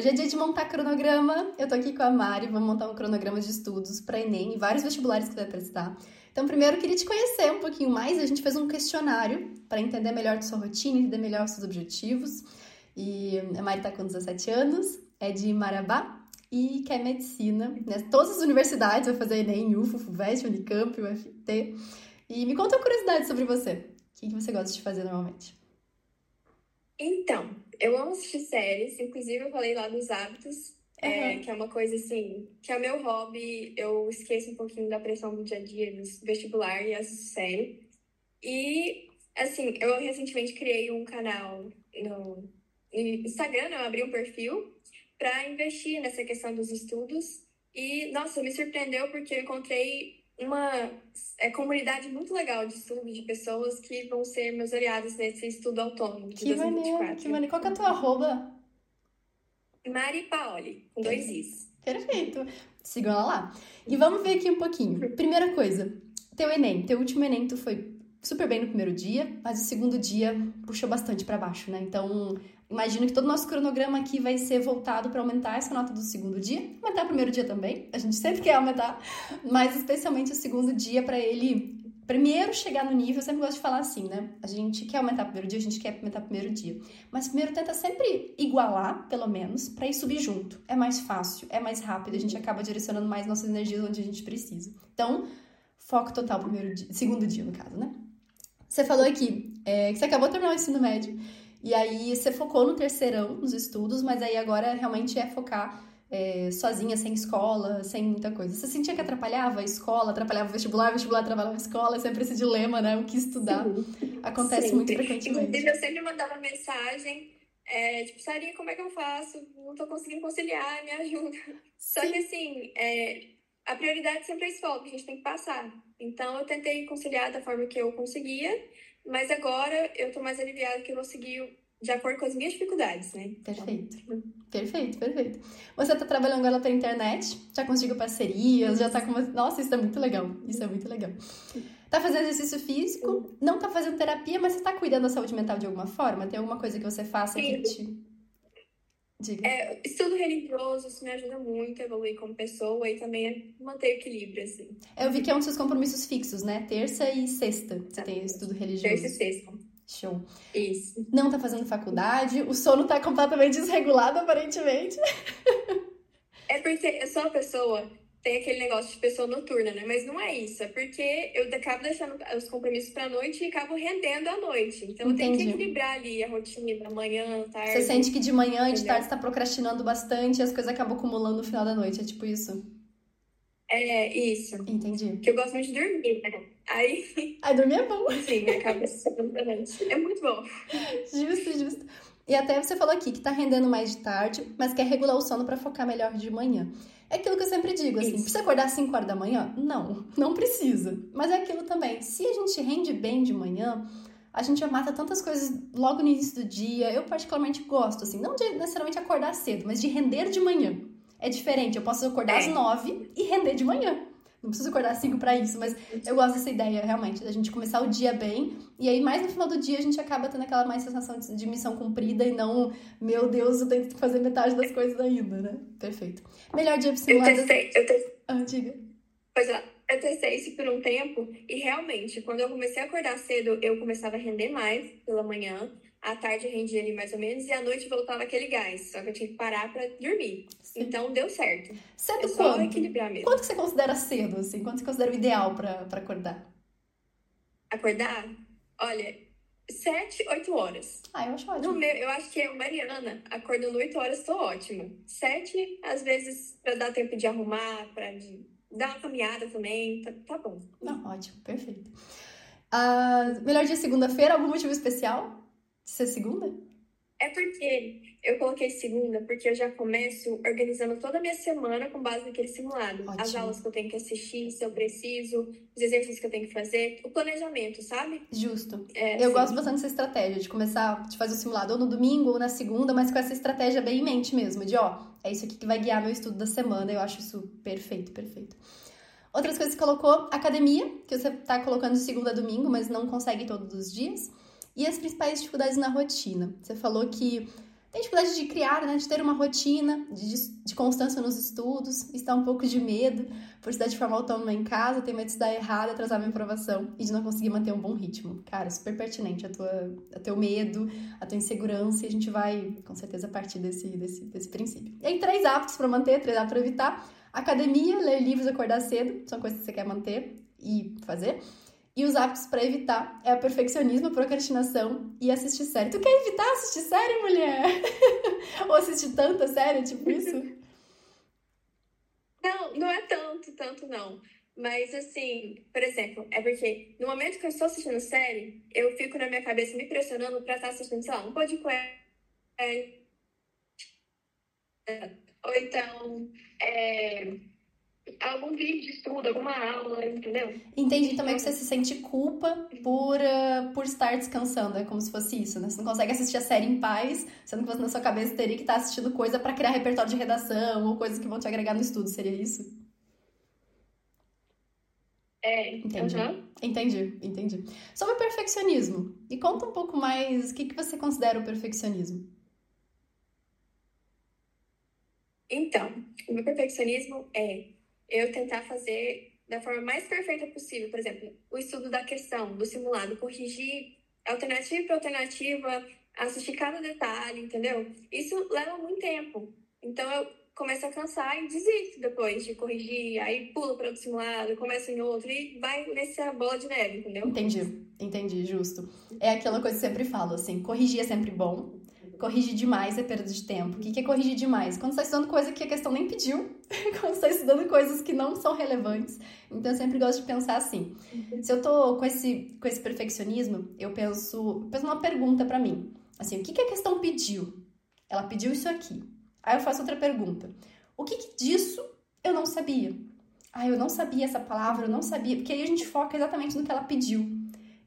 Hoje é dia de montar cronograma. Eu tô aqui com a Mari, vamos montar um cronograma de estudos para Enem e vários vestibulares que vai prestar. Então, primeiro, eu queria te conhecer um pouquinho mais. A gente fez um questionário para entender melhor sua rotina, entender melhor seus objetivos. E a Mari tá com 17 anos, é de Marabá e quer medicina. Né? Todas as universidades vai fazer Enem, UFO, FUVEST, Unicamp, UFT. E me conta uma curiosidade sobre você. O que você gosta de fazer normalmente? Então, eu amo assistir séries, inclusive eu falei lá dos hábitos, uhum. é, que é uma coisa assim, que é meu hobby, eu esqueço um pouquinho da pressão do dia a dia, do vestibular e assisto série. E, assim, eu recentemente criei um canal no Instagram, eu abri um perfil para investir nessa questão dos estudos. E, nossa, me surpreendeu porque eu encontrei uma é, comunidade muito legal de estudo de pessoas que vão ser meus aliados nesse estudo autônomo de que 2024. Maneiro, que maneiro. Qual que é a tua arroba? Mari Paoli, com dois Is. Perfeito. Sigam ela lá. E vamos ver aqui um pouquinho. Primeira coisa, teu Enem. Teu último Enem, tu foi super bem no primeiro dia, mas o segundo dia puxou bastante para baixo, né? Então, imagino que todo o nosso cronograma aqui vai ser voltado para aumentar essa nota do segundo dia, aumentar o primeiro dia também, a gente sempre quer aumentar, mas especialmente o segundo dia para ele primeiro chegar no nível, eu sempre gosto de falar assim, né? A gente quer aumentar o primeiro dia, a gente quer aumentar o primeiro dia. Mas primeiro tenta sempre igualar, pelo menos, para ir subir junto. É mais fácil, é mais rápido, a gente acaba direcionando mais nossas energias onde a gente precisa. Então, foco total primeiro dia, segundo dia, no caso, né? Você falou aqui é, que você acabou de terminar o ensino médio. E aí você focou no terceirão, nos estudos, mas aí agora realmente é focar é, sozinha, sem escola, sem muita coisa. Você sentia que atrapalhava a escola, atrapalhava o vestibular, vestibular atrapalhava a escola, sempre esse dilema, né? O que estudar. Acontece sempre. muito frequentemente. Inclusive, eu sempre mandava mensagem, é, tipo, Sarinha, como é que eu faço? Não tô conseguindo conciliar, me ajuda. Só que assim, é, a prioridade sempre é a escola, que a gente tem que passar. Então, eu tentei conciliar da forma que eu conseguia, mas agora eu tô mais aliviada que eu consegui de acordo com as minhas dificuldades, né? Perfeito. Perfeito, perfeito. Você tá trabalhando agora pela internet, já conseguiu parcerias, já tá com uma... Nossa, isso é muito legal. Isso é muito legal. Tá fazendo exercício físico, não tá fazendo terapia, mas você tá cuidando da saúde mental de alguma forma? Tem alguma coisa que você faça Sim. que te Diga. É, estudo religioso, isso me ajuda muito a evoluir como pessoa e também a manter equilíbrio, assim. Eu vi que é um dos seus compromissos fixos, né? Terça e sexta. Você tem estudo religioso. Terça e sexta. Show. Isso. Não tá fazendo faculdade, o sono tá completamente desregulado, aparentemente. É porque eu sou uma pessoa tem aquele negócio de pessoa noturna, né? Mas não é isso. É porque eu acabo deixando os compromissos pra noite e acabo rendendo à noite. Então Entendi. tem que equilibrar ali a rotina da manhã, tarde. Você sente que de manhã e de tarde você tá procrastinando bastante e as coisas acabam acumulando no final da noite. É tipo isso? É, isso. Entendi. Que eu gosto muito de dormir, né? Aí. Aí dormir é bom. Sim, acaba sendo É muito bom. Justo, justo. E até você falou aqui que tá rendendo mais de tarde, mas quer regular o sono para focar melhor de manhã. É aquilo que eu sempre digo, assim, Isso. precisa acordar às 5 horas da manhã? Não, não precisa. Mas é aquilo também, se a gente rende bem de manhã, a gente mata tantas coisas logo no início do dia. Eu particularmente gosto, assim, não de necessariamente acordar cedo, mas de render de manhã. É diferente, eu posso acordar é. às 9 e render de manhã. Não preciso acordar às 5 para isso, mas eu gosto dessa ideia, realmente, da gente começar o dia bem. E aí, mais no final do dia, a gente acaba tendo aquela mais sensação de missão cumprida e não, meu Deus, eu tenho que fazer metade das coisas ainda, né? Perfeito. Melhor dia pra simulado. Eu testei, eu testei. Ah, diga. Pois é, eu testei isso por um tempo e realmente, quando eu comecei a acordar cedo, eu começava a render mais pela manhã à tarde rendia ali mais ou menos, e à noite voltava aquele gás. Só que eu tinha que parar pra dormir. Sim. Então deu certo. Cedo é só quanto? equilibrar mesmo. Quanto que você considera cedo, assim? Quanto você considera o ideal pra acordar? Acordar? Olha, sete, oito horas. Ah, eu acho ótimo. Meu, eu acho que eu, Mariana, acordando oito horas, tô ótima. Sete, às vezes, pra dar tempo de arrumar, de, dar uma caminhada também, tá, tá bom. Não, ótimo, perfeito. Uh, melhor dia segunda-feira, algum motivo especial? Ser segunda? É porque eu coloquei segunda porque eu já começo organizando toda a minha semana com base naquele simulado. Ótimo. As aulas que eu tenho que assistir, se eu preciso, os exercícios que eu tenho que fazer, o planejamento, sabe? Justo. É, eu sim. gosto bastante dessa estratégia, de começar, de fazer o simulado ou no domingo ou na segunda, mas com essa estratégia bem em mente mesmo, de ó, é isso aqui que vai guiar meu estudo da semana. Eu acho isso perfeito, perfeito. Outras coisas que você colocou, academia, que você tá colocando de segunda a domingo, mas não consegue todos os dias e as principais dificuldades na rotina. Você falou que tem dificuldade de criar, né, de ter uma rotina, de, de constância nos estudos, está um pouco de medo por estudar de forma autônoma em casa, tem medo de estudar errado, atrasar minha aprovação e de não conseguir manter um bom ritmo. Cara, super pertinente a tua, a teu medo, a tua insegurança e a gente vai, com certeza, partir desse, desse, desse princípio. E aí, três hábitos para manter, três hábitos para evitar. Academia, ler livros, acordar cedo, são coisas que você quer manter e fazer. E os hábitos para evitar é o perfeccionismo, a procrastinação e assistir série. Tu quer evitar assistir série, mulher? Ou assistir tanta série, tipo isso? Não, não é tanto, tanto não. Mas assim, por exemplo, é porque no momento que eu estou assistindo série, eu fico na minha cabeça me pressionando para estar assistindo, sei lá, um podcast. Ou então, é, algum vídeo de estudo, alguma aula, entendeu? Entendi também que você se sente culpa por, uh, por estar descansando. É como se fosse isso, né? Você não consegue assistir a série em paz, sendo que você na sua cabeça teria que estar assistindo coisa para criar repertório de redação ou coisas que vão te agregar no estudo. Seria isso? É, entendi. Uhum. Entendi, entendi. Sobre o perfeccionismo, me conta um pouco mais o que, que você considera o perfeccionismo. Então, o meu perfeccionismo é eu tentar fazer da forma mais perfeita possível. Por exemplo, o estudo da questão, do simulado, corrigir alternativa por alternativa, assistir cada detalhe, entendeu? Isso leva muito tempo. Então eu começo a cansar e desisto depois de corrigir, aí pulo para outro simulado, começo em outro e vai nessa bola de neve, entendeu? Entendi, entendi, justo. É aquela coisa que eu sempre falo, assim, corrigir é sempre bom, corrigir demais é perda de tempo. O que é corrigir demais? Quando você está estudando coisa que a questão nem pediu, quando você está estudando coisas que não são relevantes. Então, eu sempre gosto de pensar assim. Se eu tô com esse, com esse perfeccionismo, eu penso, penso uma pergunta para mim. Assim, o que, que a questão pediu? Ela pediu isso aqui. Aí eu faço outra pergunta. O que, que disso eu não sabia? Ah, eu não sabia essa palavra, eu não sabia. Porque aí a gente foca exatamente no que ela pediu.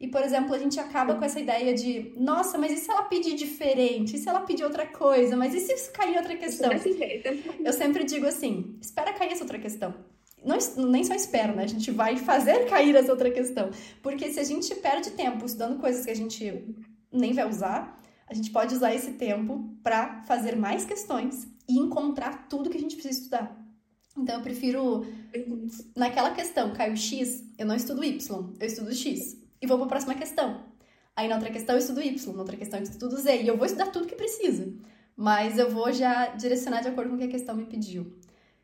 E, por exemplo, a gente acaba com essa ideia de, nossa, mas e se ela pedir diferente? E se ela pedir outra coisa? Mas e se isso cair outra questão? Eu sempre digo assim: espera cair essa outra questão. Não, nem só espero, né? A gente vai fazer cair essa outra questão. Porque se a gente perde tempo estudando coisas que a gente nem vai usar, a gente pode usar esse tempo para fazer mais questões e encontrar tudo que a gente precisa estudar. Então eu prefiro naquela questão, caiu X, eu não estudo Y, eu estudo X e vou para a próxima questão. Aí na outra questão eu estudo Y, na outra questão eu estudo Z. E eu vou estudar tudo que precisa. Mas eu vou já direcionar de acordo com o que a questão me pediu.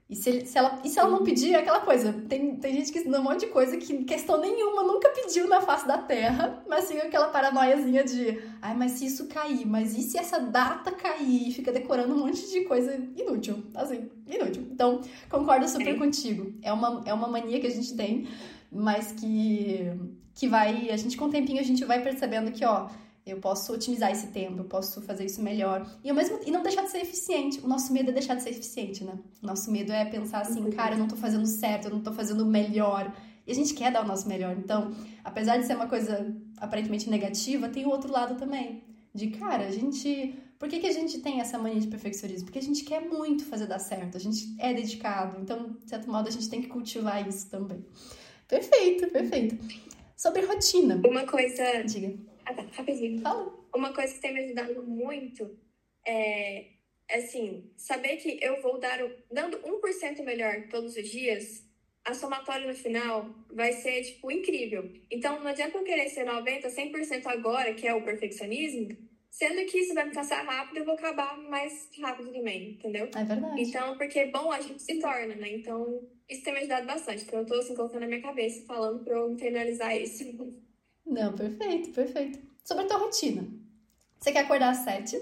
E se, se, ela, e se ela não pedir, é aquela coisa. Tem, tem gente que estuda um monte de coisa que questão nenhuma nunca pediu na face da Terra, mas fica aquela paranoiazinha de ai, mas se isso cair, mas e se essa data cair? E fica decorando um monte de coisa inútil. Assim, inútil. Então, concordo super contigo. É uma, é uma mania que a gente tem, mas que que vai, a gente com o tempinho a gente vai percebendo que, ó, eu posso otimizar esse tempo, eu posso fazer isso melhor. E, ao mesmo, e não deixar de ser eficiente. O nosso medo é deixar de ser eficiente, né? O nosso medo é pensar assim, uhum. cara, eu não tô fazendo certo, eu não tô fazendo o melhor. E a gente quer dar o nosso melhor. Então, apesar de ser uma coisa aparentemente negativa, tem o outro lado também. De, cara, a gente. Por que, que a gente tem essa mania de perfeccionismo? Porque a gente quer muito fazer dar certo, a gente é dedicado. Então, de certo modo, a gente tem que cultivar isso também. Perfeito, perfeito. Sobre rotina. Uma coisa. Diga. Ah, tá, rapidinho. Fala. Uma coisa que tem me ajudado muito é, assim, saber que eu vou dar, dando 1% melhor todos os dias, a somatória no final vai ser, tipo, incrível. Então, não adianta eu querer ser 90%, 100% agora, que é o perfeccionismo, sendo que isso vai me passar rápido, eu vou acabar mais rápido também, entendeu? É verdade. Então, porque bom a gente se torna, né? Então, isso tem me ajudado bastante. Então, eu tô assim, colocando na minha cabeça, falando pra eu internalizar isso. Não, perfeito, perfeito. Sobre a tua rotina. Você quer acordar às sete?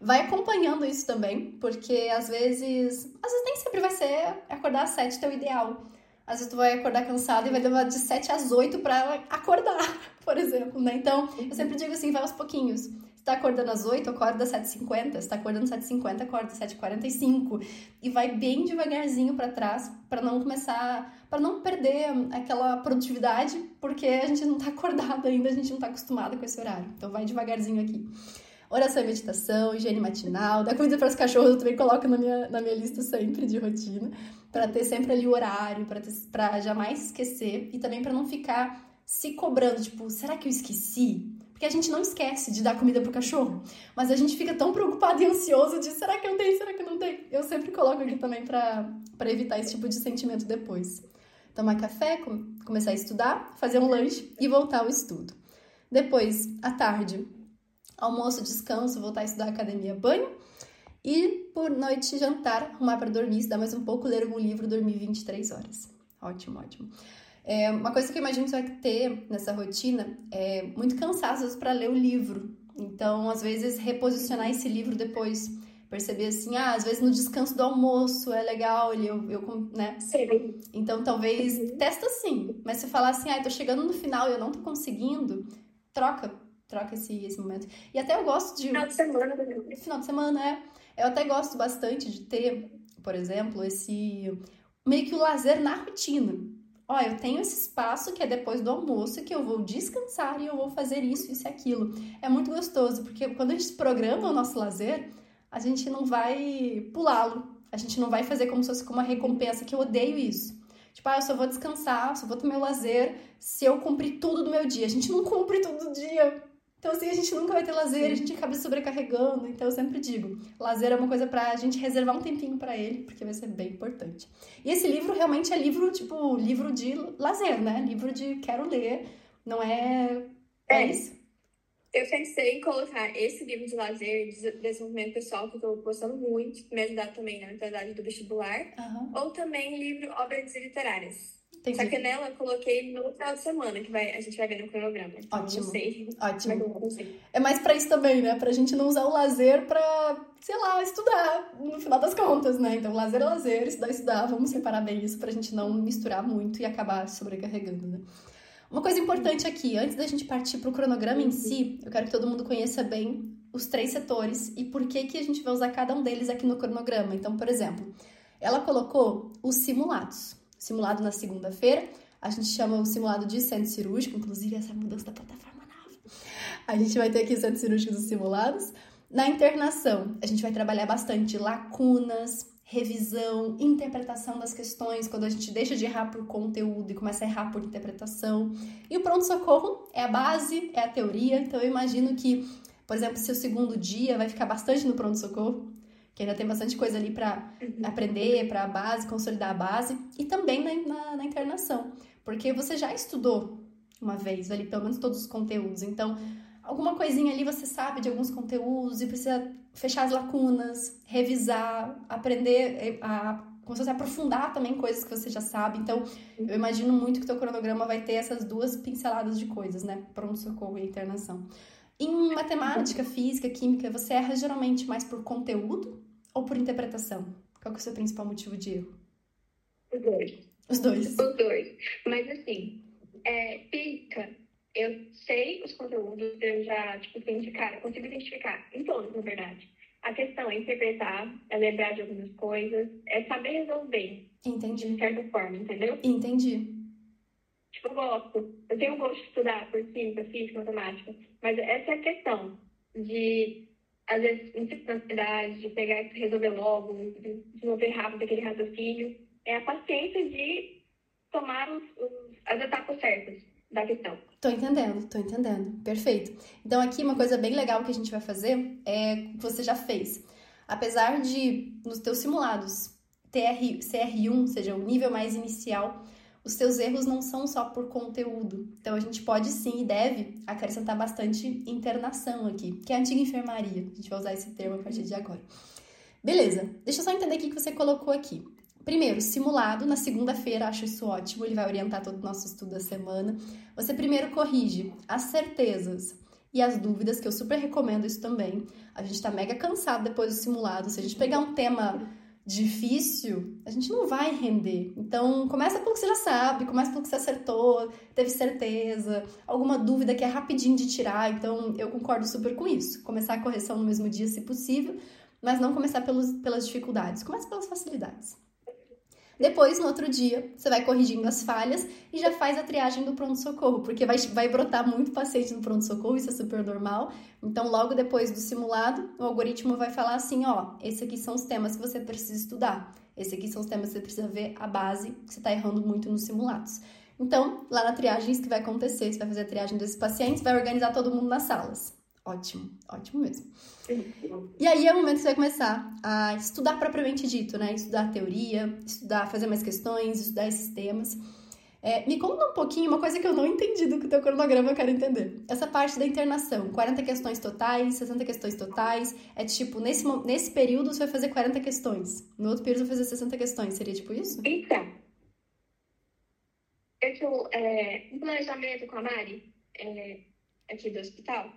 Vai acompanhando isso também, porque às vezes, às vezes nem sempre vai ser acordar às sete teu ideal. Às vezes tu vai acordar cansado e vai levar de 7 às 8 para acordar, por exemplo, né? Então, eu sempre digo assim, vai aos pouquinhos tá acordando às 8, acorda às 7h50. Se tá acordando às 7h50, acorda às 7h45. E vai bem devagarzinho para trás, para não começar, para não perder aquela produtividade, porque a gente não tá acordado ainda, a gente não tá acostumado com esse horário. Então vai devagarzinho aqui. Oração e meditação, higiene matinal, dá comida para os cachorros, eu também coloco na minha, na minha lista sempre de rotina, para ter sempre ali o horário, para jamais esquecer e também para não ficar se cobrando, tipo, será que eu esqueci? Porque a gente não esquece de dar comida pro cachorro, mas a gente fica tão preocupado e ansioso de será que eu tenho, será que eu não tenho? Eu sempre coloco aqui também para evitar esse tipo de sentimento depois. Tomar café, começar a estudar, fazer um lanche e voltar ao estudo. Depois, à tarde, almoço, descanso, voltar a estudar academia, banho. E por noite, jantar, arrumar para dormir, estudar mais um pouco, ler um livro, dormir 23 horas. Ótimo, ótimo. É, uma coisa que eu imagino que você vai ter nessa rotina é muito cansaço para ler o livro. Então, às vezes, reposicionar esse livro depois. Perceber assim, ah, às vezes no descanso do almoço é legal, eu, eu né? Sim. Então, talvez uhum. testa assim. Mas se falar assim, ah, tô chegando no final e eu não tô conseguindo, troca. Troca esse, esse momento. E até eu gosto de. Final de semana? Final de semana, é. Eu até gosto bastante de ter, por exemplo, esse. meio que o lazer na rotina ó, eu tenho esse espaço que é depois do almoço que eu vou descansar e eu vou fazer isso, isso e aquilo. É muito gostoso, porque quando a gente programa o nosso lazer, a gente não vai pulá-lo. A gente não vai fazer como se fosse uma recompensa, que eu odeio isso. Tipo, ah, eu só vou descansar, só vou ter meu lazer se eu cumprir tudo do meu dia. A gente não cumpre tudo do dia. Então, assim, a gente nunca vai ter lazer, a gente acaba se sobrecarregando. Então, eu sempre digo: lazer é uma coisa pra gente reservar um tempinho para ele, porque vai ser bem importante. E esse livro realmente é livro, tipo, livro de lazer, né? Livro de quero ler, não é. É, é isso. Eu pensei em colocar esse livro de lazer, de desenvolvimento pessoal, que eu tô gostando muito, me ajudar também na mentalidade do vestibular, uhum. ou também livro Obras Literárias. Entendi. Só que nela eu coloquei no final de semana, que vai, a gente vai ver no cronograma. Então Ótimo. Não sei. Ótimo. É mais pra isso também, né? Pra gente não usar o lazer pra, sei lá, estudar, no final das contas, né? Então, lazer é lazer, estudar é estudar. Vamos separar bem isso pra gente não misturar muito e acabar sobrecarregando, né? Uma coisa importante aqui, antes da gente partir pro cronograma em si, eu quero que todo mundo conheça bem os três setores e por que, que a gente vai usar cada um deles aqui no cronograma. Então, por exemplo, ela colocou os simulados simulado na segunda-feira. A gente chama o simulado de centro cirúrgico, inclusive essa mudança da plataforma nova. A gente vai ter aqui o centro cirúrgico dos simulados. Na internação, a gente vai trabalhar bastante lacunas, revisão, interpretação das questões, quando a gente deixa de errar por conteúdo e começa a errar por interpretação. E o pronto-socorro é a base, é a teoria, então eu imagino que, por exemplo, seu segundo dia vai ficar bastante no pronto-socorro, que ainda tem bastante coisa ali para uhum. aprender, para a base, consolidar a base, e também na, na, na, internação, porque você já estudou uma vez ali, pelo menos todos os conteúdos, então alguma coisinha ali você sabe de alguns conteúdos e precisa fechar as lacunas, revisar, aprender a como se você aprofundar também coisas que você já sabe. Então, eu imagino muito que o teu cronograma vai ter essas duas pinceladas de coisas, né? Pronto-socorro e internação. Em matemática, física, química, você erra geralmente mais por conteúdo ou por interpretação? Qual é o seu principal motivo de erro? Os dois. Os dois. Os dois. Mas assim, é, física, eu sei os conteúdos, eu já, tipo, sei indicar, consigo identificar, em todos, na verdade. A questão é interpretar, é lembrar de algumas coisas, é saber resolver. Entendi. De certa forma, entendeu? Entendi. Tipo, eu gosto. Eu tenho gosto de estudar por química, física, matemática. Mas essa é a questão de às vezes, ansiedade, de pegar e resolver logo, de desenvolver rápido aquele raciocínio. É a paciência de tomar os, os, as etapas certas da questão. Tô entendendo, tô entendendo. Perfeito. Então, aqui uma coisa bem legal que a gente vai fazer é você já fez. Apesar de, nos teus simulados, TR, CR1, seja o nível mais inicial, os seus erros não são só por conteúdo. Então a gente pode sim e deve acrescentar bastante internação aqui, que é a antiga enfermaria. A gente vai usar esse termo a partir de agora. Beleza, deixa eu só entender o que você colocou aqui. Primeiro, simulado na segunda-feira, acho isso ótimo, ele vai orientar todo o nosso estudo da semana. Você primeiro corrige as certezas e as dúvidas, que eu super recomendo isso também. A gente tá mega cansado depois do simulado. Se a gente pegar um tema difícil, a gente não vai render. Então, começa pelo que você já sabe, começa pelo que você acertou, teve certeza, alguma dúvida que é rapidinho de tirar. Então, eu concordo super com isso. Começar a correção no mesmo dia, se possível, mas não começar pelos, pelas dificuldades. Comece pelas facilidades. Depois, no outro dia, você vai corrigindo as falhas e já faz a triagem do pronto-socorro, porque vai, vai brotar muito paciente no pronto-socorro, isso é super normal. Então, logo depois do simulado, o algoritmo vai falar assim: ó, esses aqui são os temas que você precisa estudar, esses aqui são os temas que você precisa ver a base, que você está errando muito nos simulados. Então, lá na triagem, isso que vai acontecer, você vai fazer a triagem desses pacientes, vai organizar todo mundo nas salas. Ótimo, ótimo mesmo. E aí é o momento que você vai começar a estudar propriamente dito, né? Estudar teoria, estudar, fazer mais questões, estudar esses temas. É, me conta um pouquinho, uma coisa que eu não entendi do que teu cronograma eu quero entender. Essa parte da internação, 40 questões totais, 60 questões totais, é tipo, nesse, nesse período você vai fazer 40 questões, no outro período você vai fazer 60 questões, seria tipo isso? Então, eu é, um planejamento com a Mari, é, aqui do hospital,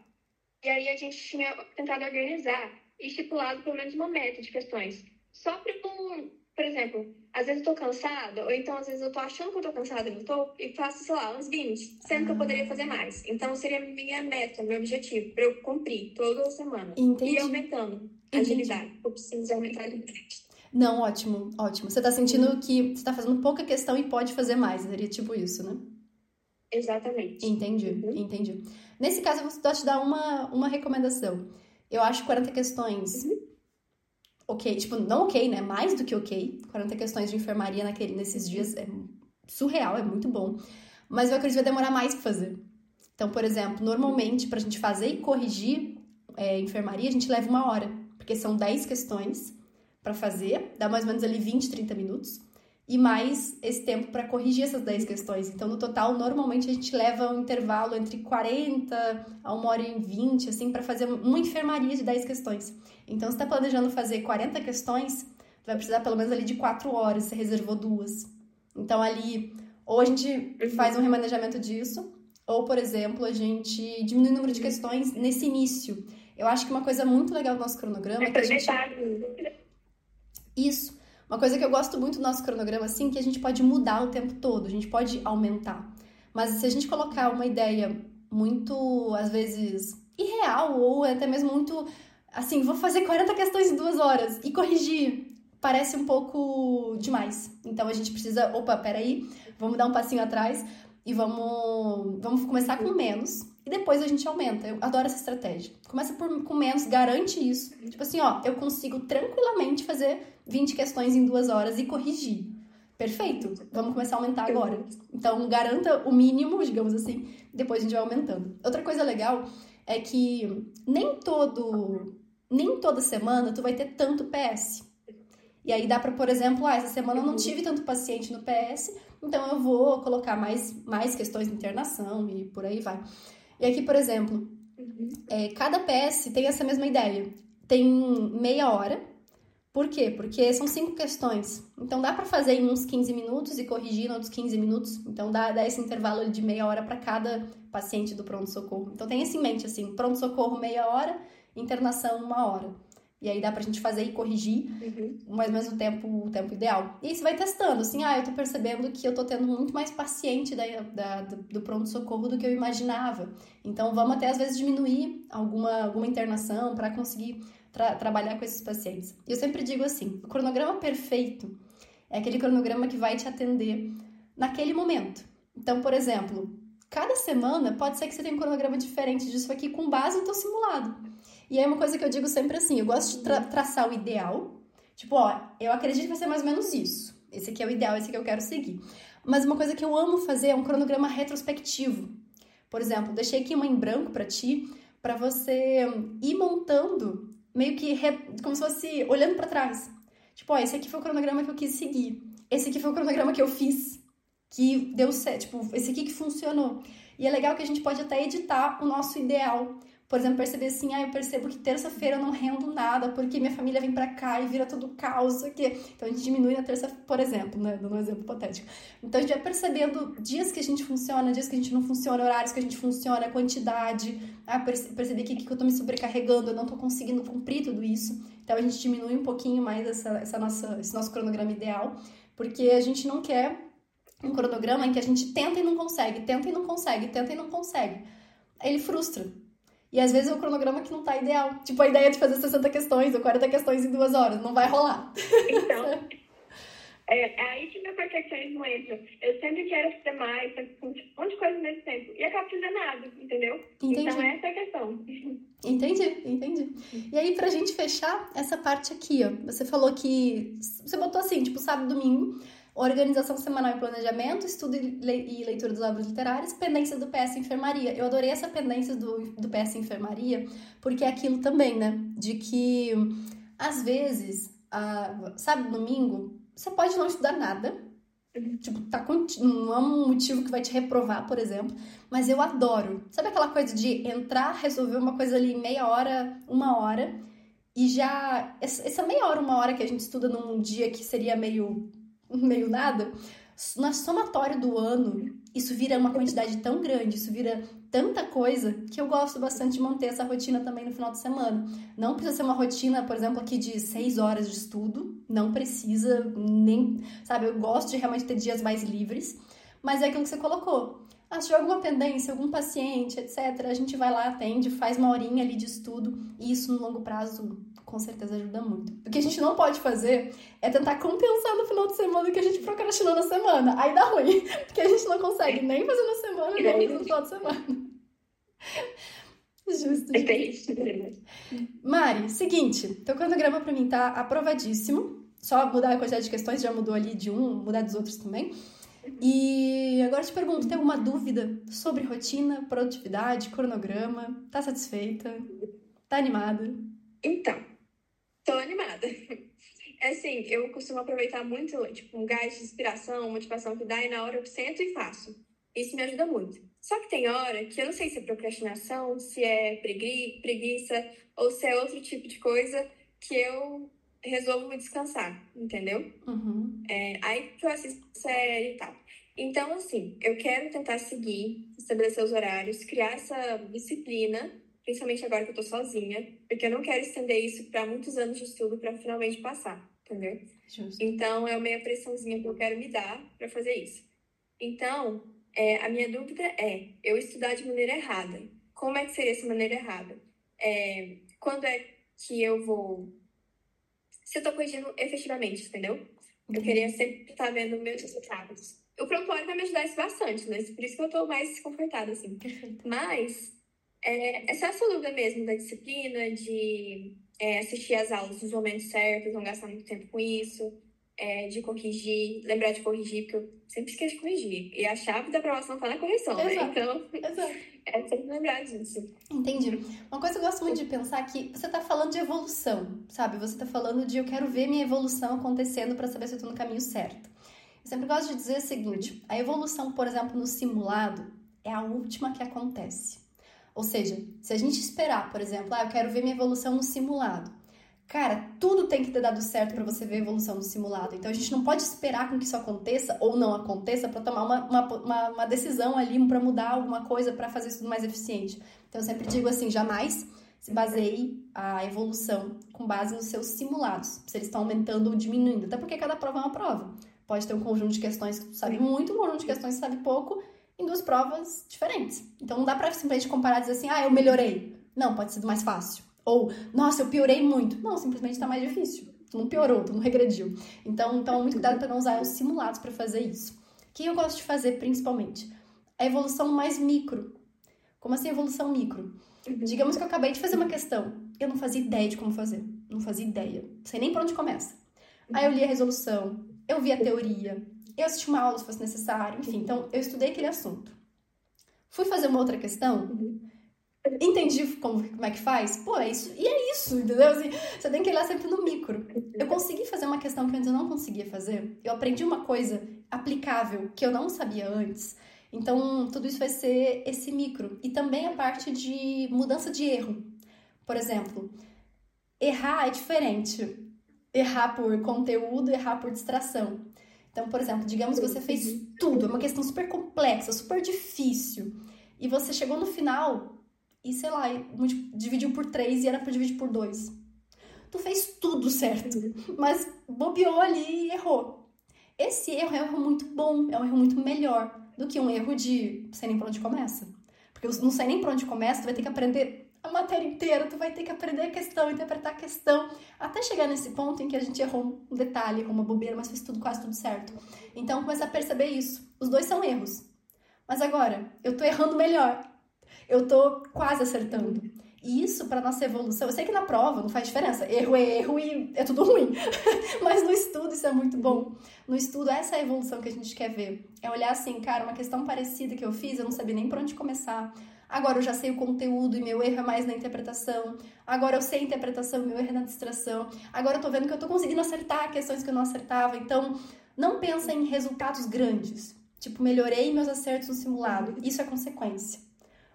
e aí a gente tinha tentado organizar e estipulado pelo menos uma meta de questões. Só para, por exemplo, às vezes eu tô cansada, ou então às vezes eu tô achando que eu tô cansada e não tô, e faço, sei lá, uns 20, sendo que eu poderia fazer mais. Então seria minha meta, meu objetivo, para eu cumprir toda semana. Entendi. E aumentando a agilidade. Eu preciso aumentar a agilidade. Não, ótimo, ótimo. Você tá sentindo que você tá fazendo pouca questão e pode fazer mais, seria tipo isso, né? Exatamente. Entendi, uhum. entendi. Nesse caso, eu vou te dar uma, uma recomendação. Eu acho 40 questões uhum. ok, tipo, não ok, né? Mais do que ok. 40 questões de enfermaria naquele, nesses dias é surreal, é muito bom. Mas eu acredito que vai demorar mais pra fazer. Então, por exemplo, normalmente, pra gente fazer e corrigir é, enfermaria, a gente leva uma hora. Porque são 10 questões para fazer, dá mais ou menos ali 20, 30 minutos e mais esse tempo para corrigir essas 10 questões. Então, no total, normalmente a gente leva um intervalo entre 40 a 1 hora e 20, assim, para fazer uma enfermaria de 10 questões. Então, se está planejando fazer 40 questões, vai precisar pelo menos ali de 4 horas, você reservou duas. Então, ali, ou a gente faz um remanejamento disso, ou, por exemplo, a gente diminui o número de questões nesse início. Eu acho que uma coisa muito legal do nosso cronograma é que a gente... Isso uma coisa que eu gosto muito do nosso cronograma, assim, que a gente pode mudar o tempo todo, a gente pode aumentar. Mas se a gente colocar uma ideia muito, às vezes, irreal, ou até mesmo muito, assim, vou fazer 40 questões em duas horas e corrigir, parece um pouco demais. Então a gente precisa, opa, peraí, vamos dar um passinho atrás e vamos, vamos começar com menos e depois a gente aumenta. Eu adoro essa estratégia. Começa por, com menos, garante isso. Tipo assim, ó, eu consigo tranquilamente fazer 20 questões em duas horas e corrigir. Perfeito, vamos começar a aumentar agora. Então, garanta o mínimo, digamos assim, depois a gente vai aumentando. Outra coisa legal é que nem todo, nem toda semana tu vai ter tanto PS. E aí dá para, por exemplo, ah, essa semana eu não tive tanto paciente no PS, então eu vou colocar mais, mais questões de internação e por aí vai. E aqui, por exemplo, é, cada PS tem essa mesma ideia. Tem meia hora. Por quê? Porque são cinco questões. Então dá para fazer em uns 15 minutos e corrigir em outros 15 minutos. Então dá, dá esse intervalo de meia hora para cada paciente do pronto-socorro. Então tem isso em mente, assim, pronto-socorro meia hora, internação uma hora. E aí dá pra gente fazer e corrigir uhum. mais ou menos o tempo, o tempo ideal. E aí você vai testando, assim, ah, eu tô percebendo que eu tô tendo muito mais paciente da, da do, do pronto-socorro do que eu imaginava. Então vamos até às vezes diminuir alguma, alguma internação para conseguir tra trabalhar com esses pacientes. E eu sempre digo assim: o cronograma perfeito é aquele cronograma que vai te atender naquele momento. Então, por exemplo, cada semana pode ser que você tenha um cronograma diferente disso aqui com base no teu simulado. E aí, uma coisa que eu digo sempre assim: eu gosto de tra traçar o ideal. Tipo, ó, eu acredito que vai ser mais ou menos isso. Esse aqui é o ideal, esse aqui eu quero seguir. Mas uma coisa que eu amo fazer é um cronograma retrospectivo. Por exemplo, deixei aqui uma em branco para ti, para você ir montando, meio que como se fosse olhando para trás. Tipo, ó, esse aqui foi o cronograma que eu quis seguir. Esse aqui foi o cronograma que eu fiz, que deu certo. Tipo, esse aqui que funcionou. E é legal que a gente pode até editar o nosso ideal por exemplo, perceber assim, ah, eu percebo que terça-feira eu não rendo nada porque minha família vem para cá e vira tudo caos aqui. Então a gente diminui na terça, por exemplo, né, dando um exemplo hipotético. Então a gente vai percebendo dias que a gente funciona, dias que a gente não funciona, horários que a gente funciona, quantidade. Ah, perceber que, que eu tô me sobrecarregando, eu não tô conseguindo cumprir tudo isso. Então a gente diminui um pouquinho mais essa, essa nossa, esse nosso cronograma ideal, porque a gente não quer um cronograma em que a gente tenta e não consegue, tenta e não consegue, tenta e não consegue. Ele frustra. E às vezes é um cronograma que não tá ideal. Tipo, a ideia de fazer 60 questões ou 40 questões em duas horas. Não vai rolar. Então. é, é aí que meu perfeccionismo entra. Eu sempre quero fazer mais, um monte de coisa nesse tempo. E acabo fazendo nada, entendeu? Entendi. Então essa é a questão. Entendi, entendi. E aí, pra gente fechar essa parte aqui, ó. Você falou que. Você botou assim, tipo, sábado domingo. Organização semanal e planejamento, estudo e leitura dos obras literárias, pendência do PS Enfermaria. Eu adorei essa pendência do, do PS Enfermaria, porque é aquilo também, né? De que, às vezes, a, sabe, domingo, você pode não estudar nada, Tipo, tá não é um motivo que vai te reprovar, por exemplo. Mas eu adoro. Sabe aquela coisa de entrar, resolver uma coisa ali meia hora, uma hora, e já. Essa meia hora, uma hora que a gente estuda num dia que seria meio, meio nada, na somatório do ano, isso vira uma quantidade tão grande, isso vira tanta coisa que eu gosto bastante de manter essa rotina também no final de semana. Não precisa ser uma rotina, por exemplo, aqui de seis horas de estudo, não precisa nem, sabe? Eu gosto de realmente ter dias mais livres, mas é aquilo que você colocou. Tiver alguma pendência, algum paciente, etc., a gente vai lá, atende, faz uma horinha ali de estudo, e isso no longo prazo com certeza ajuda muito. O que a gente não pode fazer é tentar compensar no final de semana o que a gente procrastinou na semana. Aí dá ruim, porque a gente não consegue nem fazer na semana, nem fazer no final de semana. Justo. Mari, seguinte, teu cronograma pra mim tá aprovadíssimo. Só mudar a quantidade de questões, já mudou ali de um, mudar dos outros também. E agora te pergunto, tem alguma dúvida sobre rotina, produtividade, cronograma? Tá satisfeita? Tá animada? Então, Tô animada. É assim, eu costumo aproveitar muito, tipo, um gás de inspiração, motivação que dá, e na hora eu sento e faço. Isso me ajuda muito. Só que tem hora que eu não sei se é procrastinação, se é pregui preguiça, ou se é outro tipo de coisa que eu resolvo me descansar, entendeu? Uhum. É, aí que eu assisto série e tal. Então, assim, eu quero tentar seguir, estabelecer os horários, criar essa disciplina principalmente agora que eu tô sozinha, porque eu não quero estender isso para muitos anos de estudo para finalmente passar, entendeu? Justo. Então, é uma meia pressãozinha que eu quero me dar para fazer isso. Então, é, a minha dúvida é, eu estudar de maneira errada. Como é que seria essa maneira errada? É, quando é que eu vou... Se eu tô corrigindo efetivamente, entendeu? Eu uhum. queria sempre estar vendo meus resultados. O prontuário vai me ajudar isso bastante, né? Por isso que eu tô mais confortada, assim. Perfeito. Mas é, essa é essa dúvida mesmo da disciplina, de é, assistir às aulas nos momentos certos, não gastar muito tempo com isso, é, de corrigir, lembrar de corrigir, porque eu sempre esqueço de corrigir. E a chave da aprovação está na correção, né? Exato. né? Então, Exato. é sempre lembrar disso. Entendi. Uma coisa que eu gosto muito de pensar é que você está falando de evolução, sabe? Você está falando de eu quero ver minha evolução acontecendo para saber se eu estou no caminho certo. Eu sempre gosto de dizer o seguinte: a evolução, por exemplo, no simulado é a última que acontece. Ou seja, se a gente esperar, por exemplo, ah, eu quero ver minha evolução no simulado. Cara, tudo tem que ter dado certo para você ver a evolução no simulado. Então a gente não pode esperar com que isso aconteça ou não aconteça para tomar uma, uma, uma, decisão ali para mudar alguma coisa para fazer isso mais eficiente. Então eu sempre digo assim: jamais se baseie a evolução com base nos seus simulados, se eles estão aumentando ou diminuindo. Até porque cada prova é uma prova. Pode ter um conjunto de questões que tu sabe muito, um conjunto de questões que sabe pouco, em duas provas diferentes. Então não dá pra simplesmente comparar e dizer assim, ah, eu melhorei. Não, pode ser mais fácil. Ou, nossa, eu piorei muito. Não, simplesmente tá mais difícil. Tu não piorou, tu não regrediu. Então, então muito cuidado para não usar os simulados para fazer isso. O que eu gosto de fazer principalmente? A evolução mais micro. Como assim evolução micro? Uhum. Digamos que eu acabei de fazer uma questão. Eu não fazia ideia de como fazer. Não fazia ideia. Não sei nem por onde começa. Aí eu li a resolução, eu vi a teoria, eu assisti uma aula se fosse necessário, enfim, então eu estudei aquele assunto. Fui fazer uma outra questão, entendi como, como é que faz, pô, é isso, e é isso, entendeu? Assim, você tem que olhar sempre no micro. Eu consegui fazer uma questão que antes eu não conseguia fazer, eu aprendi uma coisa aplicável que eu não sabia antes. Então, tudo isso vai ser esse micro. E também a parte de mudança de erro. Por exemplo, errar é diferente. Errar por conteúdo, errar por distração. Então, por exemplo, digamos que você fez tudo, é uma questão super complexa, super difícil, e você chegou no final e, sei lá, dividiu por três e era para dividir por dois. Tu fez tudo certo, mas bobeou ali e errou. Esse erro é um erro muito bom, é um erro muito melhor do que um erro de sei nem por onde começa. Porque não sei nem por onde começa, tu vai ter que aprender a matéria inteira, tu vai ter que aprender a questão, interpretar a questão, até chegar nesse ponto em que a gente errou um detalhe, errou uma bobeira, mas fez tudo quase tudo certo. Então começa a perceber isso. Os dois são erros. Mas agora, eu tô errando melhor. Eu tô quase acertando. E isso para nossa evolução, eu sei que na prova não faz diferença, erro é erro e é tudo ruim. Mas no estudo isso é muito bom. no estudo, essa é a evolução que a gente quer ver. É olhar assim, cara, uma questão parecida que eu fiz, eu não sabia nem por onde começar. Agora eu já sei o conteúdo e meu erro é mais na interpretação. Agora eu sei a interpretação meu erro é na distração. Agora eu tô vendo que eu tô conseguindo acertar questões que eu não acertava. Então, não pensa em resultados grandes. Tipo, melhorei meus acertos no simulado. Isso é consequência.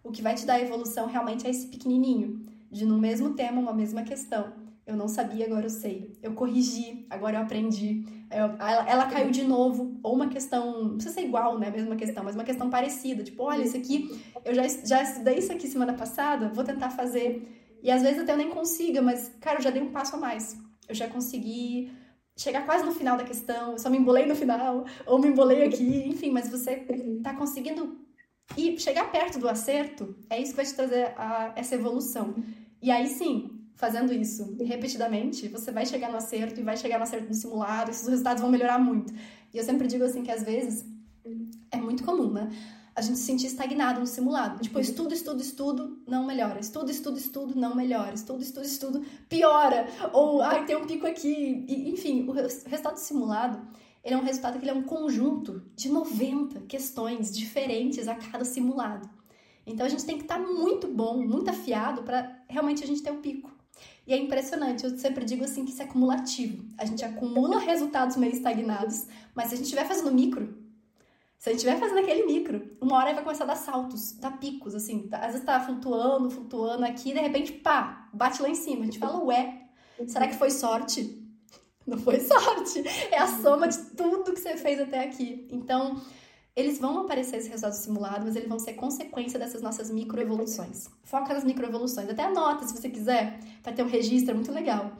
O que vai te dar evolução realmente é esse pequenininho, de no mesmo tema, uma mesma questão. Eu não sabia, agora eu sei. Eu corrigi, agora eu aprendi. Eu, ela, ela, caiu de novo. Ou uma questão, não precisa ser igual, né? Mesma questão, mas uma questão parecida. Tipo, olha, isso aqui, eu já, já estudei isso aqui semana passada, vou tentar fazer. E às vezes até eu nem consiga, mas, cara, eu já dei um passo a mais. Eu já consegui chegar quase no final da questão, eu só me embolei no final, ou me embolei aqui, enfim, mas você tá conseguindo ir, chegar perto do acerto, é isso que vai te trazer a, essa evolução. E aí sim, fazendo isso repetidamente, você vai chegar no acerto e vai chegar no acerto no simulado, e esses resultados vão melhorar muito. E eu sempre digo assim que às vezes é muito comum, né? A gente se sentir estagnado no simulado. Tipo, estudo, estudo, estudo, não melhora. Estudo, estudo, estudo, não melhora. Estudo, estudo, estudo, piora. Ou, ai, tem um pico aqui. E, enfim, o resultado do simulado, ele é um resultado que ele é um conjunto de 90 questões diferentes a cada simulado. Então a gente tem que estar tá muito bom, muito afiado para realmente a gente ter o pico. E é impressionante, eu sempre digo assim que isso é acumulativo. A gente acumula resultados meio estagnados, mas se a gente estiver fazendo micro, se a gente estiver fazendo aquele micro, uma hora vai começar a dar saltos, dar picos, assim. Tá, às vezes tá flutuando, flutuando aqui, de repente, pá, bate lá em cima. A gente fala, ué, será que foi sorte? Não foi sorte, é a soma de tudo que você fez até aqui. Então, eles vão aparecer esses resultados simulados, mas eles vão ser consequência dessas nossas microevoluções. Foca nas microevoluções. Até anota, se você quiser, para ter um registro, é muito legal.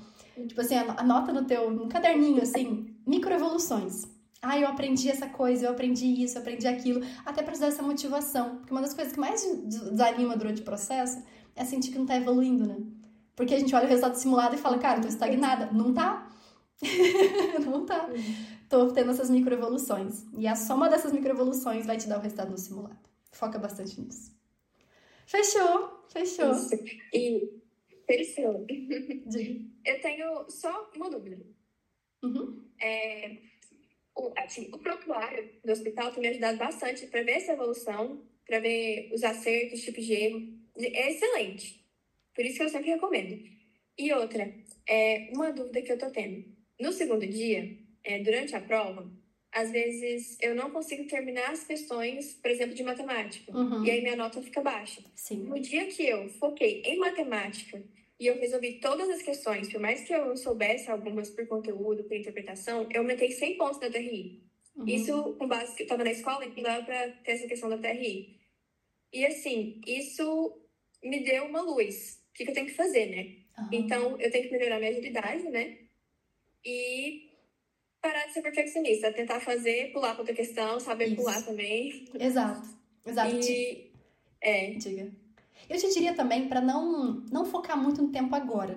Tipo assim, anota no teu no caderninho, assim, microevoluções. Ah, eu aprendi essa coisa, eu aprendi isso, eu aprendi aquilo. Até para dar essa motivação. Porque uma das coisas que mais desanima durante o processo é sentir que não tá evoluindo, né? Porque a gente olha o resultado simulado e fala, cara, tô estagnada. Não tá. não tá tô tendo essas microevoluções. E a soma dessas microevoluções vai te dar o resultado no simulado. Foca bastante nisso. Fechou, fechou. Isso. E fechou. Eu tenho só uma dúvida. Uhum. É, o, assim, o prontuário do hospital tem me ajudado bastante para ver essa evolução, para ver os acertos, tipos de erro. É excelente. Por isso que eu sempre recomendo. E outra, é uma dúvida que eu tô tendo. No segundo dia, é, durante a prova, às vezes eu não consigo terminar as questões, por exemplo, de matemática. Uhum. E aí minha nota fica baixa. Sim. No dia que eu foquei em matemática e eu resolvi todas as questões, por mais que eu soubesse algumas por conteúdo, por interpretação, eu aumentei 100 pontos da TRI. Uhum. Isso com base que eu estava na escola e dava para ter essa questão da TRI. E assim, isso me deu uma luz. O que, que eu tenho que fazer, né? Uhum. Então, eu tenho que melhorar minha agilidade, né? E parar de ser perfeccionista, tentar fazer, pular para outra questão, saber Isso. pular também. Exato, exato. E... É. Diga. Eu te diria também para não, não focar muito no tempo agora.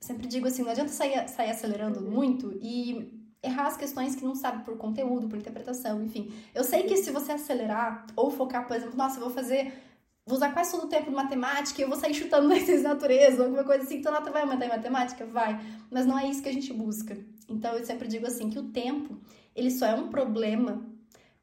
Sempre digo assim, não adianta sair, sair acelerando uhum. muito e errar as questões que não sabe por conteúdo, por interpretação, enfim. Eu sei que se você acelerar ou focar, por exemplo, nossa, eu vou fazer vou usar quase todo o tempo de matemática e eu vou sair chutando na ciência natureza, alguma coisa assim, então nota vai aumentar em matemática? Vai. Mas não é isso que a gente busca. Então eu sempre digo assim que o tempo, ele só é um problema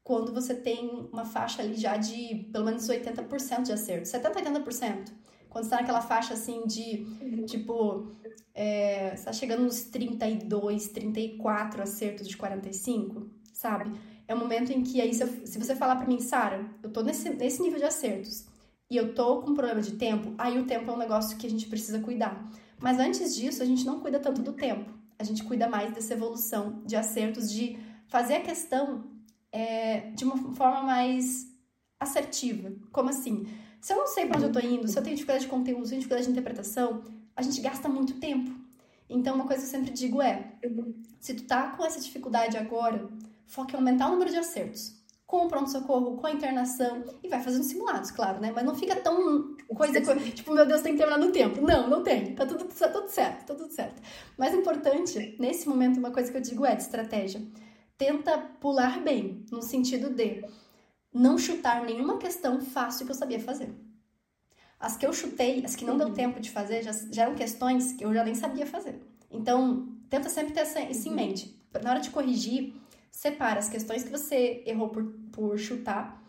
quando você tem uma faixa ali já de pelo menos 80% de acerto. 70, 80%. Quando você tá naquela faixa assim de, tipo, é, você tá chegando nos 32, 34 acertos de 45, sabe? É o um momento em que aí, se, eu, se você falar para mim, Sara, eu tô nesse, nesse nível de acertos e eu tô com problema de tempo, aí o tempo é um negócio que a gente precisa cuidar. Mas antes disso, a gente não cuida tanto do tempo a gente cuida mais dessa evolução de acertos, de fazer a questão é, de uma forma mais assertiva. Como assim? Se eu não sei para onde eu tô indo, se eu tenho dificuldade de conteúdo, se eu tenho dificuldade de interpretação, a gente gasta muito tempo. Então, uma coisa que eu sempre digo é: se tu tá com essa dificuldade agora, foca em aumentar o número de acertos com o pronto-socorro, com a internação, e vai fazendo simulados, claro, né? Mas não fica tão coisa, tipo, meu Deus, tem que terminar no tempo. Não, não tem. Tá tudo, tá tudo certo, tá tudo certo. Mais importante, nesse momento, uma coisa que eu digo é de estratégia. Tenta pular bem, no sentido de não chutar nenhuma questão fácil que eu sabia fazer. As que eu chutei, as que não deu uhum. tempo de fazer, já, já eram questões que eu já nem sabia fazer. Então, tenta sempre ter isso em uhum. mente. Na hora de corrigir, separa as questões que você errou por, por chutar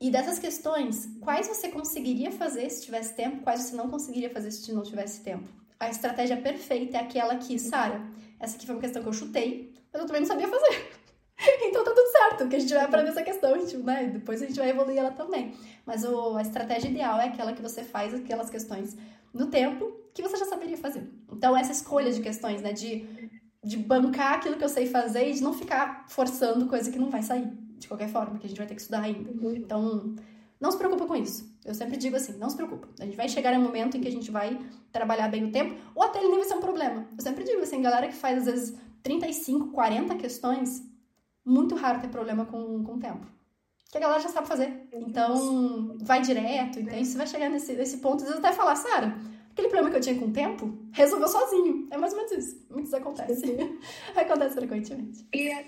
e dessas questões, quais você conseguiria fazer se tivesse tempo, quais você não conseguiria fazer se não tivesse tempo. A estratégia perfeita é aquela que, Sara, essa aqui foi uma questão que eu chutei, mas eu também não sabia fazer. então tá tudo certo, que a gente vai aprender essa questão, a gente, né? Depois a gente vai evoluir ela também. Mas o, a estratégia ideal é aquela que você faz aquelas questões no tempo que você já saberia fazer. Então, essa escolha de questões, né? De, de bancar aquilo que eu sei fazer e de não ficar forçando coisa que não vai sair de qualquer forma, que a gente vai ter que estudar ainda. Uhum. Então, não se preocupa com isso. Eu sempre digo assim, não se preocupa. A gente vai chegar em um momento em que a gente vai trabalhar bem o tempo, ou até ele nem vai ser um problema. Eu sempre digo assim, galera que faz às vezes 35, 40 questões, muito raro ter problema com, com o tempo. Que a galera já sabe fazer. Então, vai direto. Então, você vai chegar nesse, nesse ponto, às vezes até falar, Sara, aquele problema que eu tinha com o tempo, resolveu sozinho. É mais ou menos isso. Muitos acontece. acontece frequentemente. E a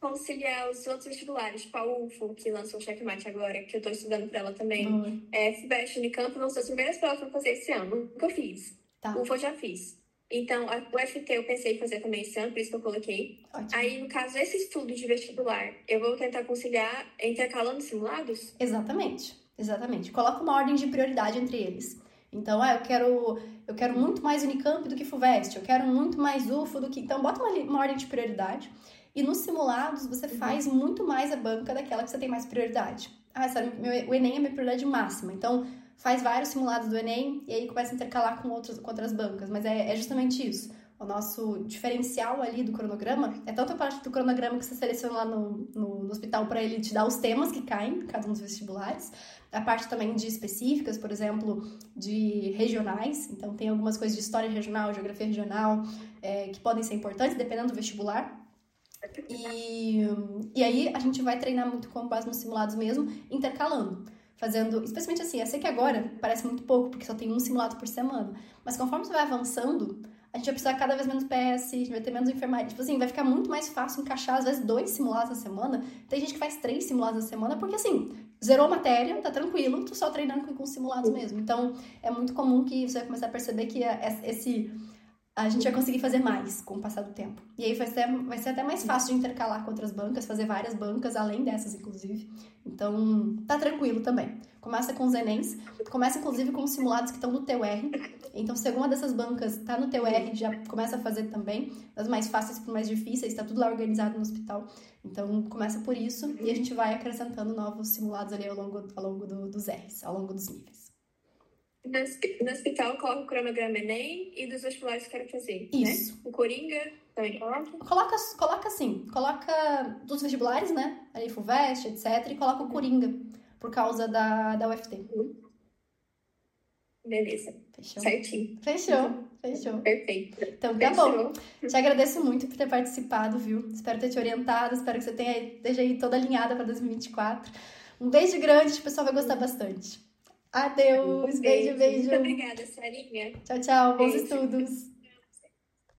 conciliar os outros vestibulares, tipo a UFO, que lançou o checkmate agora, que eu tô estudando pra ela também. Uhum. É, FBEST, Unicamp, ser as primeiras provas pra fazer esse ano. Nunca fiz. Tá. UFO eu já fiz. Então, a UFT eu pensei em fazer também esse ano, por isso que eu coloquei. Ótimo. Aí, no caso, esse estudo de vestibular, eu vou tentar conciliar intercalando simulados? Exatamente, exatamente. Coloca uma ordem de prioridade entre eles. Então, ah, eu quero, eu quero muito mais Unicamp do que FUVEST, eu quero muito mais UFO do que... Então, bota uma, uma ordem de prioridade. E nos simulados, você uhum. faz muito mais a banca daquela que você tem mais prioridade. Ah, sabe, meu, o Enem é minha prioridade máxima. Então, faz vários simulados do Enem e aí começa a intercalar com, outros, com outras bancas. Mas é, é justamente isso. O nosso diferencial ali do cronograma é tanto a parte do cronograma que você seleciona lá no, no, no hospital para ele te dar os temas que caem em cada um dos vestibulares, a parte também de específicas, por exemplo, de regionais. Então, tem algumas coisas de história regional, geografia regional, é, que podem ser importantes, dependendo do vestibular. E, e aí a gente vai treinar muito com base nos simulados mesmo, intercalando. Fazendo, especialmente assim, eu sei que agora parece muito pouco, porque só tem um simulado por semana. Mas conforme você vai avançando, a gente vai precisar cada vez menos PS, a gente vai ter menos enfermaria. Tipo assim, vai ficar muito mais fácil encaixar, às vezes, dois simulados na semana. Tem gente que faz três simulados na semana, porque assim, zerou a matéria, tá tranquilo, tu só treinando com simulados mesmo. Então, é muito comum que você vai começar a perceber que esse a gente vai conseguir fazer mais com o passar do tempo. E aí vai ser, vai ser até mais fácil de intercalar com outras bancas, fazer várias bancas, além dessas, inclusive. Então, tá tranquilo também. Começa com os Enems, começa inclusive com os simulados que estão no teu R. Então, se alguma dessas bancas tá no teu R, já começa a fazer também. Das mais fáceis para mais difíceis, tá tudo lá organizado no hospital. Então, começa por isso e a gente vai acrescentando novos simulados ali ao longo, ao longo do, dos R's, ao longo dos níveis. No hospital, coloca o cronograma Enem e dos vestibulares que quero fazer. Né? Isso. Né? O Coringa também coloca? Coloca, coloca assim. Coloca dos vestibulares, né? Ali, FUVEST, etc. E coloca o Coringa, por causa da, da UFT. Beleza. Fechou? Certinho. Fechou. Fechou. Perfeito. Então tá Fechou. bom. Te agradeço muito por ter participado, viu? Espero ter te orientado, espero que você tenha, esteja aí toda alinhada para 2024. Um beijo grande, o pessoal vai gostar bastante. Adeus. Beijo, beijo. Muito obrigada, Sarinha. Tchau, tchau. Bons beijo. estudos.